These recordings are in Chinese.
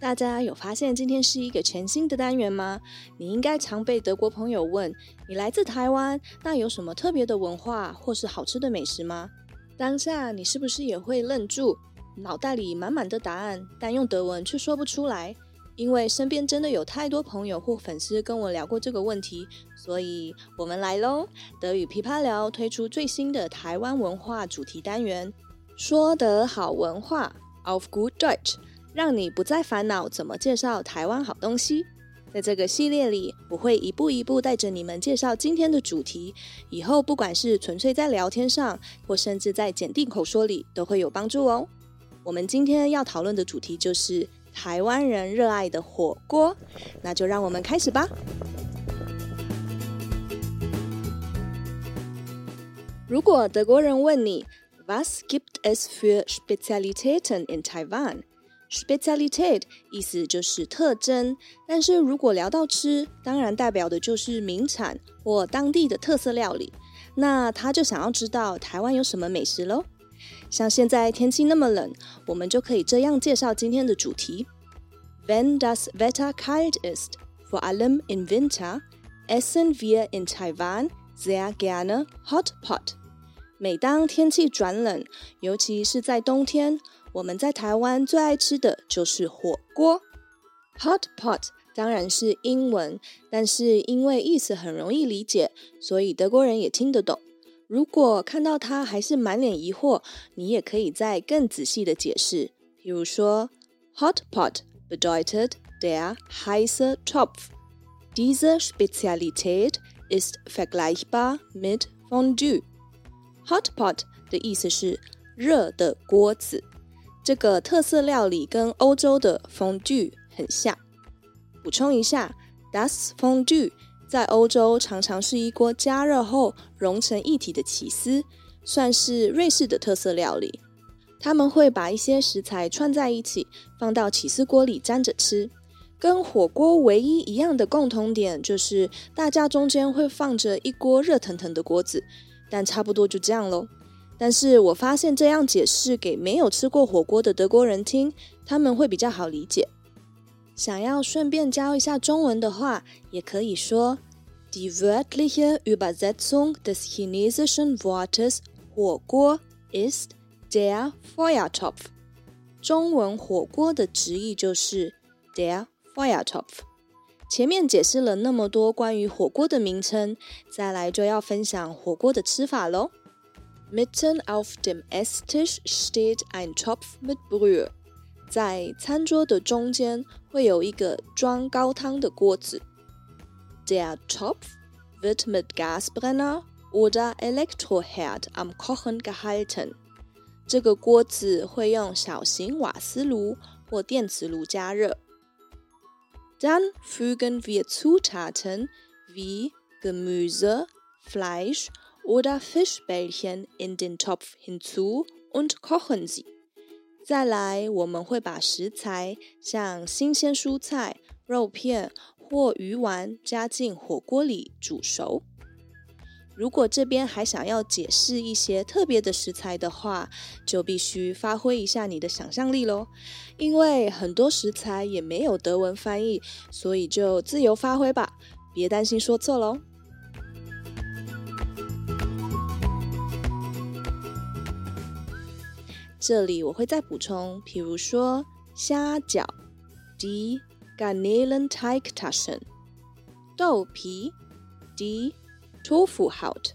大家有发现今天是一个全新的单元吗？你应该常被德国朋友问：“你来自台湾，那有什么特别的文化或是好吃的美食吗？”当下你是不是也会愣住，脑袋里满满的答案，但用德文却说不出来？因为身边真的有太多朋友或粉丝跟我聊过这个问题，所以我们来喽！德语琵琶聊推出最新的台湾文化主题单元，说得好文化，of gut Deutsch。让你不再烦恼怎么介绍台湾好东西。在这个系列里，我会一步一步带着你们介绍今天的主题。以后不管是纯粹在聊天上，或甚至在简定口说里，都会有帮助哦。我们今天要讨论的主题就是台湾人热爱的火锅。那就让我们开始吧。如果德国人问你 “Was gibt es für Spezialitäten in Taiwan？” Specialität 意思就是特征，但是如果聊到吃，当然代表的就是名产或当地的特色料理。那他就想要知道台湾有什么美食喽。像现在天气那么冷，我们就可以这样介绍今天的主题：Wenn das Wetter kalt ist, vor allem im Winter, essen wir in Taiwan sehr gerne Hot Pot。每当天气转冷，尤其是在冬天。我们在台湾最爱吃的就是火锅，hot pot 当然是英文，但是因为意思很容易理解，所以德国人也听得懂。如果看到他还是满脸疑惑，你也可以再更仔细的解释。比如说，hot pot bedeutet der heiße Topf。Diese Spezialität ist vergleichbar mit Fondue。hot pot 的意思是热的锅子。这个特色料理跟欧洲的 fondue 很像。补充一下，das Fondue 在欧洲常常是一锅加热后融成一体的起司，算是瑞士的特色料理。他们会把一些食材串在一起，放到起司锅里沾着吃。跟火锅唯一一样的共同点就是大家中间会放着一锅热腾腾的锅子，但差不多就这样喽。但是我发现这样解释给没有吃过火锅的德国人听，他们会比较好理解。想要顺便教一下中文的话，也可以说：Die wörtliche Übersetzung des chinesischen Wortes 火锅 ist der Feuertopf。中文火锅的直译就是 der Feuertopf。前面解释了那么多关于火锅的名称，再来就要分享火锅的吃法喽。Mitten auf dem Esstisch steht ein Topf mit Brühe。在餐桌的中间会有一个装高汤的锅子。Der Topf wird mit Gasbrenner oder Elektroherd am Kochen gehalten。这个锅子会用小型瓦斯炉或电磁炉加热。Dann fügen wir Zutaten wie Gemüse, Fleisch oder Fischbällchen in den Topf hinzu und kochen sie。再来，我们会把食材像新鲜蔬菜、肉片或鱼丸加进火锅里煮熟。如果这边还想要解释一些特别的食材的话，就必须发挥一下你的想象力喽。因为很多食材也没有德文翻译，所以就自由发挥吧，别担心说错喽。这里我会再补充，比如说虾饺，die Garnelenteigtaschen，豆皮，die Tofuhaut，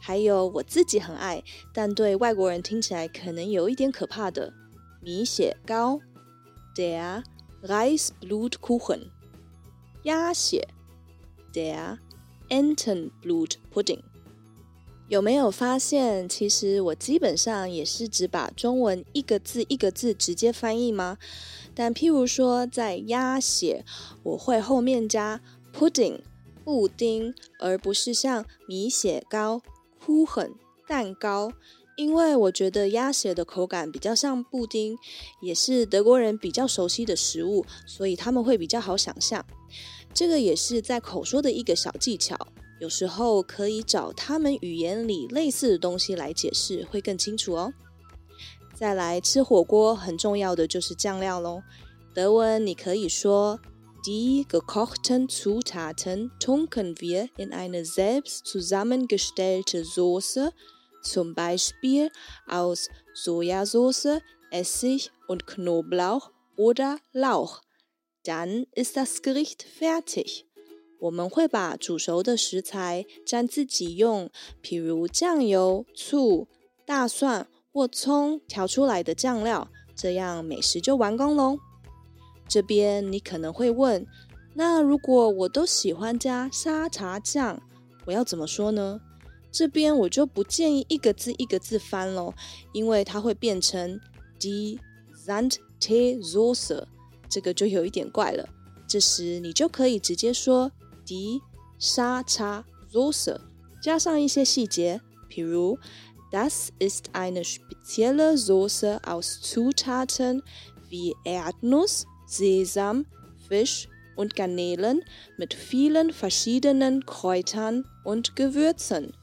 还有我自己很爱，但对外国人听起来可能有一点可怕的米血糕，der Reisblutkuchen，鸭血，der Entenblutpudding。有没有发现，其实我基本上也是只把中文一个字一个字直接翻译吗？但譬如说在鸭血，我会后面加 pudding 布丁，而不是像米血糕 Kuchen 蛋糕，因为我觉得鸭血的口感比较像布丁，也是德国人比较熟悉的食物，所以他们会比较好想象。这个也是在口说的一个小技巧，有时候可以找他们语言里类似的东西来解释，会更清楚哦。再来吃火锅，很重要的就是酱料喽。德文你可以说：Die gekochten Zutaten tunken wir in eine selbst zusammengestellte Soße, zum Beispiel aus Sojasauce, Essig und Knoblauch oder Lauch. Dann ist das Gericht fertig. 我们会把煮熟的食材沾自己用，譬如酱油、醋、大蒜或葱调出来的酱料，这样美食就完工喽。这边你可能会问，那如果我都喜欢加沙茶酱，我要怎么说呢？这边我就不建议一个字一个字翻喽，因为它会变成 die Sandteesoße。这个就有一点怪了，这时你就可以直接说 die 沙茶 Soße，加上一些细节，譬如 Das ist eine spezielle Soße aus Zutaten wie Erdnuss, Sesam, Fisch und Garnelen mit vielen verschiedenen Kräutern und Gewürzen。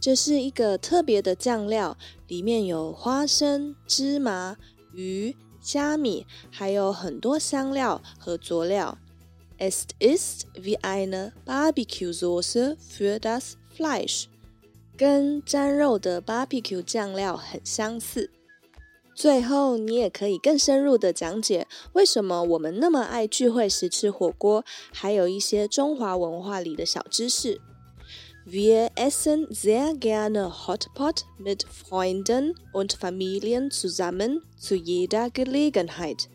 这是一个特别的酱料，里面有花生、芝麻、鱼。虾米还有很多香料和佐料。 Es ist wie eine Barbecue-Sauce für das Fleisch，跟沾肉的 barbecue 酱料很相似。最后，你也可以更深入的讲解为什么我们那么爱聚会时吃火锅，还有一些中华文化里的小知识。Wir essen sehr gerne Hotpot mit Freunden und Familien zusammen zu jeder Gelegenheit.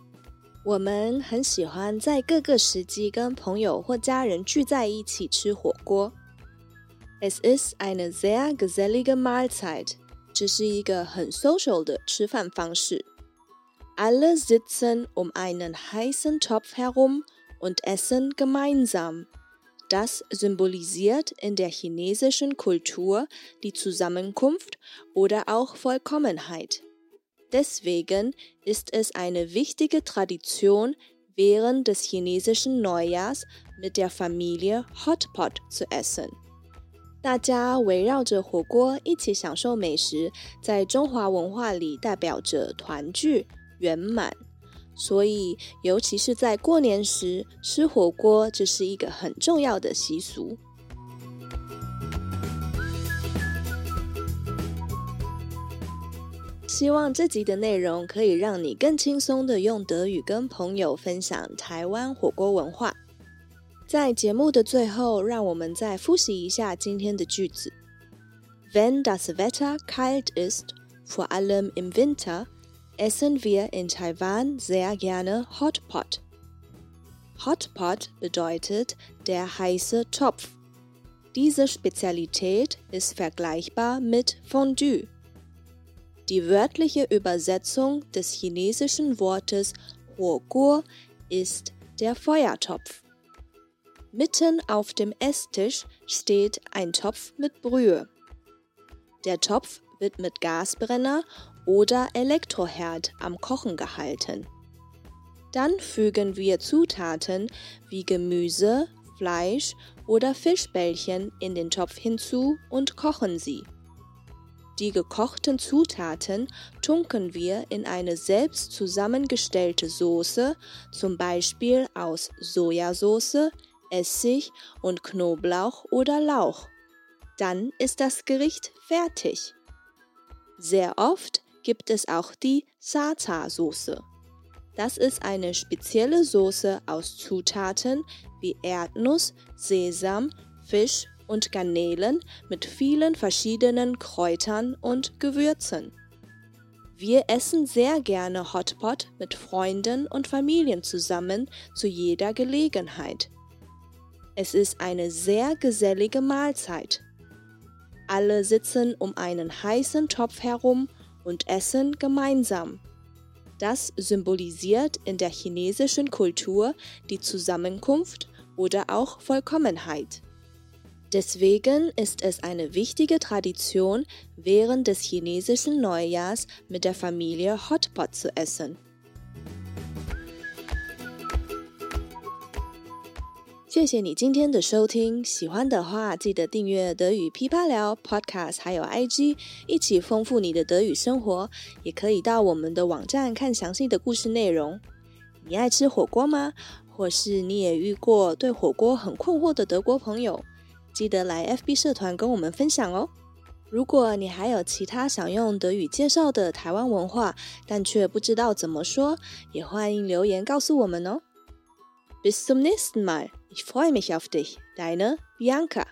我们很喜欢在各个时机跟朋友或家人聚在一起吃火锅。Es ist eine sehr gesellige Mahlzeit. 这是一个很 social 的吃饭方式。Alle sitzen um einen heißen Topf herum und essen gemeinsam. Das symbolisiert in der chinesischen Kultur die Zusammenkunft oder auch Vollkommenheit. Deswegen ist es eine wichtige Tradition, während des chinesischen Neujahrs mit der Familie Hotpot zu essen. 大家围绕着火锅一起享受美食，在中华文化里代表着团聚、圆满。所以，尤其是在过年时吃火锅，这是一个很重要的习俗。 希望这集的内容可以让你更轻松的用德语跟朋友分享台湾火锅文化。在节目的最后，让我们再复习一下今天的句子：Wenn das Wetter kalt ist, vor allem im Winter, essen wir in Taiwan sehr gerne Hotpot. Hotpot bedeutet der heiße Topf. Diese Spezialität ist vergleichbar mit Fondue. Die wörtliche Übersetzung des chinesischen Wortes Huoguo ist der Feuertopf. Mitten auf dem Esstisch steht ein Topf mit Brühe. Der Topf wird mit Gasbrenner oder Elektroherd am Kochen gehalten. Dann fügen wir Zutaten wie Gemüse, Fleisch oder Fischbällchen in den Topf hinzu und kochen sie. Die gekochten Zutaten tunken wir in eine selbst zusammengestellte Soße, zum Beispiel aus Sojasauce, Essig und Knoblauch oder Lauch. Dann ist das Gericht fertig. Sehr oft gibt es auch die Sata-Soße. Das ist eine spezielle Soße aus Zutaten wie Erdnuss, Sesam, Fisch und Garnelen mit vielen verschiedenen Kräutern und Gewürzen. Wir essen sehr gerne Hotpot mit Freunden und Familien zusammen zu jeder Gelegenheit. Es ist eine sehr gesellige Mahlzeit. Alle sitzen um einen heißen Topf herum und essen gemeinsam. Das symbolisiert in der chinesischen Kultur die Zusammenkunft oder auch Vollkommenheit. Deswegen ist es eine wichtige Tradition, während des chinesischen Neujahrs mit der Familie Hotpot zu essen. 谢谢你今天的收听，喜欢的话记得订阅德语噼啪聊 Podcast，还有 IG，一起丰富你的德语生活。也可以到我们的网站看详细的故事内容。你爱吃火锅吗？或是你也遇过对火锅很困惑的德国朋友？ 记得来 FB 社团跟我们分享哦。如果你还有其他想用德语介绍的台湾文化，但却不知道怎么说，也欢迎留言告诉我们哦。Bis zum nächsten Mal. Ich freue mich auf dich. Deine Bianca.